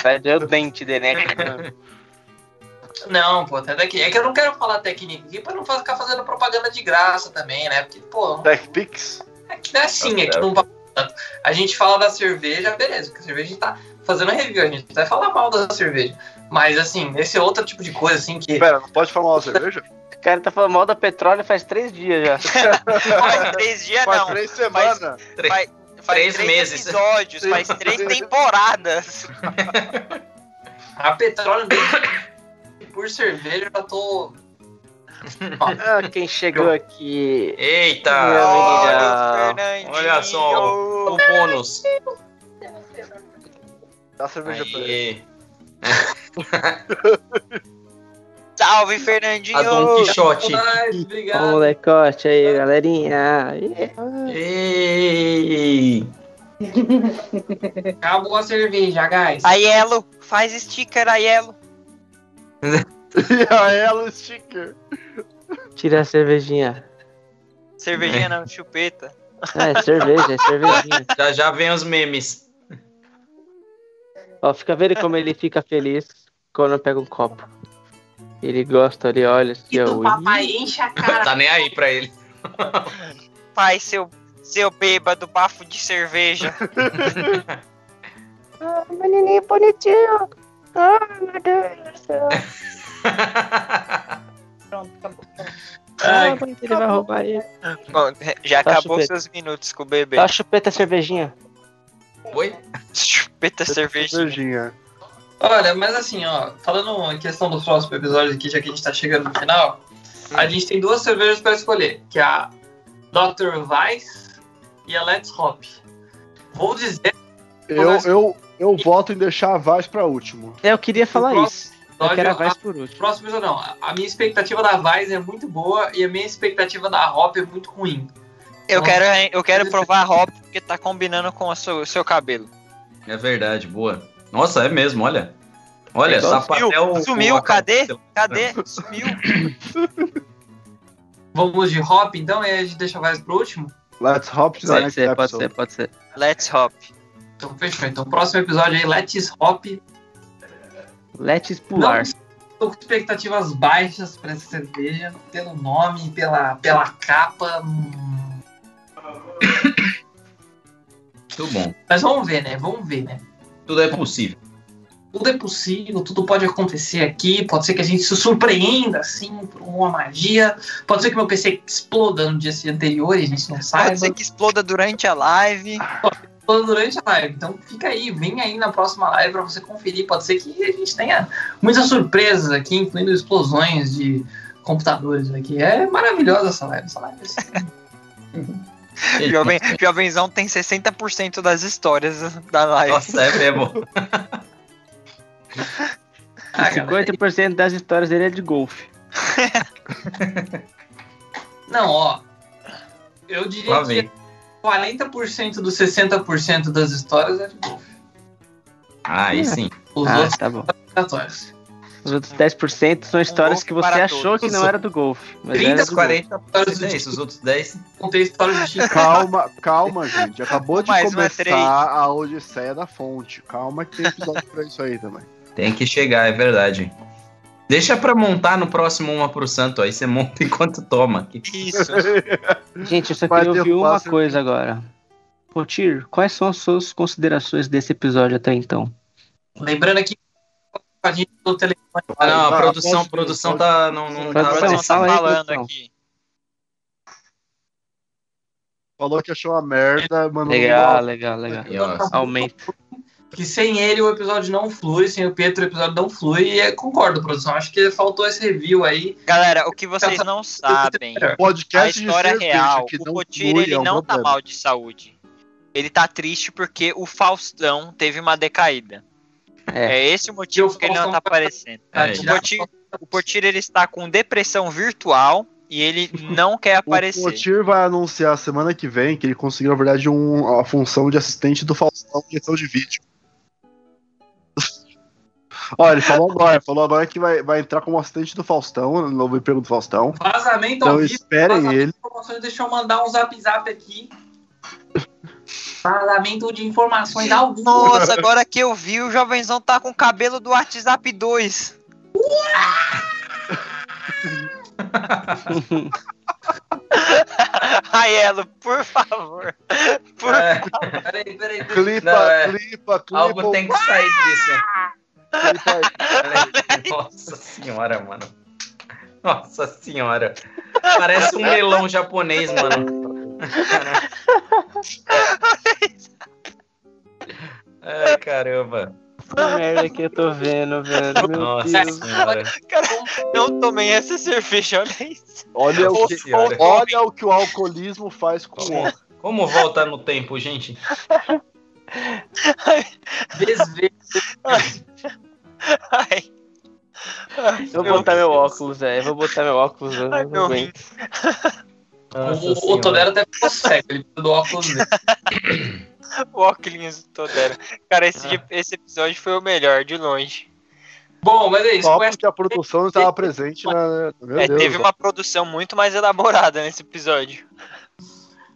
Vai doer o dente dele, né? Não, pô, até daqui. É que eu não quero falar técnica aqui pra não ficar fazendo propaganda de graça também, né? Porque, pô, TechPix. é que não é assim, é que não vai tanto. A gente fala da cerveja, beleza, porque a cerveja a gente tá fazendo review, a gente vai falar mal da cerveja. Mas assim, esse é outro tipo de coisa, assim, que. Pera, não pode falar mal da cerveja? O cara tá falando mal da petróleo faz três dias já. Faz três dias Faz não. três semanas. Três- Faz, faz Três três meses. episódios, faz três temporadas. A petróleo por cerveja, eu já tô. Ah, quem chegou aqui. Eita! Olha, o. Olha só o bônus. Dá cerveja pra ele. Salve, Fernandinho. A Don Quixote. Obrigado. molecote aí, galerinha. Ei! Acabou a cerveja, guys. Aiello, faz sticker, Aiello. A ela sticker. Tira a cervejinha. Cervejinha não, chupeta. É, cerveja, é cervejinha. Já já vem os memes. Ó, fica vendo como ele fica feliz quando eu pego um copo. Ele gosta, ele olha assim, E do papai enche a cara. Tá nem aí pra ele. Pai, seu, seu bêbado, bafo de cerveja. Ah, menininho bonitinho. Ah, meu Deus do céu. Pronto, acabou. Ai, Ah, ele vai roubar ele. Bom, já Tá acabou chupeta. seus minutos com o bebê. Dá a chupeta cervejinha. Oi? Chupeta cerveja. Cervejinha. Olha, mas assim, ó, falando em questão dos próximos episódios aqui, já que a gente tá chegando no final, a gente tem duas cervejas pra escolher, que é a Dr. Weiss e a Let's Hop. Vou dizer Eu, eu, eu voto em deixar a Vaz pra último. É, eu queria falar isso. Eu quero a Vice a- por último. próximo episódio não. A- minha expectativa da Weiss é muito boa e a minha expectativa da Hop é muito ruim. Eu Nossa. quero, eu quero provar a hop porque tá combinando com o seu, seu cabelo. É verdade, boa. Nossa, é mesmo, olha. Olha, Igual sapatel. Sumiu, cadê? Cadê? Sumiu. Vamos de Hop então e a gente deixa Weiss pro último? Let's hop to Pode ser, pode ser, pode ser. Let's hop. Então fechou. Então próximo episódio aí, Let's Hop. Let's pular. Tô com expectativas baixas pra essa cerveja, pelo nome, pela, pela capa. hum. Muito bom. Mas vamos ver, né? Vamos ver, né? Tudo é possível. Tudo é possível, tudo pode acontecer aqui. Pode ser que a gente se surpreenda, assim, por uma magia. Pode ser que meu PC exploda no dia anterior e a gente não saiba. Pode ser que exploda durante a live. Exploda durante a live. Então fica aí, vem aí na próxima live pra você conferir. Pode ser que a gente tenha muitas surpresas aqui, incluindo explosões de computadores aqui. É maravilhosa essa live. Essa live é assim. Jovem, Jovenzão tem 60% das histórias da live. Nossa, é mesmo. Ah, cara, 50% das histórias dele é de golfe. Não, ó. Eu diria Lá que vem. 40% dos 60% das histórias é de golfe. Ah, aí sim. Os Ah, outros tá bom. aleatórios. Os outros 10% são histórias que você achou que não era do golfe. Mas 30, era do golfe. 40 é isso. Os outros 10. Contei história de. Calma, calma, gente. Acabou de Mais começar a Odisseia da Fonte. Calma que tem episódio pra isso aí também. Tem que chegar, é verdade. Deixa pra montar no próximo Uma pro Santo, aí você monta enquanto toma. Isso. Gente, eu só queria ouvir uma coisa agora. Potir, quais são as suas considerações desse episódio até então? Lembrando aqui gente no telefone. Ah, não, a produção, pode- produção tá. Não, não A tá. Produção, tá falando aqui. Falou que achou uma merda, mandou Legal, legal, legal. Aumenta. Que sem ele o episódio não flui, sem o Pedro o episódio não flui. E concordo, produção. Acho que faltou esse review aí. Galera, o que vocês não sabem, a podcast de história real, que o flui, ele é um não tá mal de saúde. Ele tá triste porque o Faustão teve uma decaída. É. É esse o motivo o que ele não tá aparecendo. É, O Potir, o Potir ele está com depressão virtual e ele não quer O aparecer. Potir vai anunciar semana que vem que ele conseguiu, na verdade, um- a função de assistente do Faustão em edição de vídeo. Olha, ele falou agora, falou agora que vai, vai entrar como assistente do Faustão, no novo emprego do Faustão. Vazamento ao Então vivo. esperem vazamento ele. Deixa eu mandar um zap zap aqui. Vazamento de informações ao vivo. Nossa, agora que eu vi, o jovenzão tá com o cabelo do WhatsApp 2. Aielo, por favor. Por... É, Peraí, peraí. Clipa, Não, é. clipa, clipa. algo tem que sair disso. Peraí. Nossa senhora, mano. Nossa senhora. Parece um melão japonês, mano. Ai, caramba. Que merda que eu tô vendo, velho. Meu Nossa Deus. senhora. Cara, não tomei essa cerveja, olha isso. Olha, o que, olha o que o alcoolismo faz com o Como, homem. como volta no tempo, gente? Desvê. Ai, Eu vou botar meu óculos, velho. Eu vou botar meu óculos. Eu Ai, não aguento. Nossa O, o. Todero até ficou cego. Ele precisa do óculos dele. o óculos do Todero. Cara, esse, esse episódio foi o melhor, de longe. Bom, mas é isso. Só porque a produção não estava presente na. Meu É, Deus. teve uma produção muito mais elaborada nesse episódio.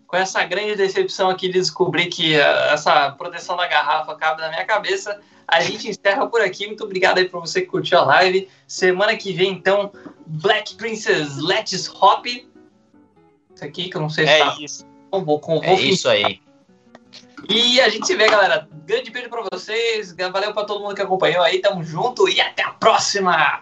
com essa grande decepção aqui de descobrir que ah, essa proteção da garrafa cabe na minha cabeça, a gente encerra por aqui. Muito obrigado aí pra você que curtiu a live. Semana que vem, então, Black Princess Let's Hop. Isso aqui que eu não sei se É tá. isso. Vou, vou, vou É isso aí. E a gente se vê, galera. Grande beijo pra vocês. Valeu pra todo mundo que acompanhou aí. Tamo junto e até a próxima.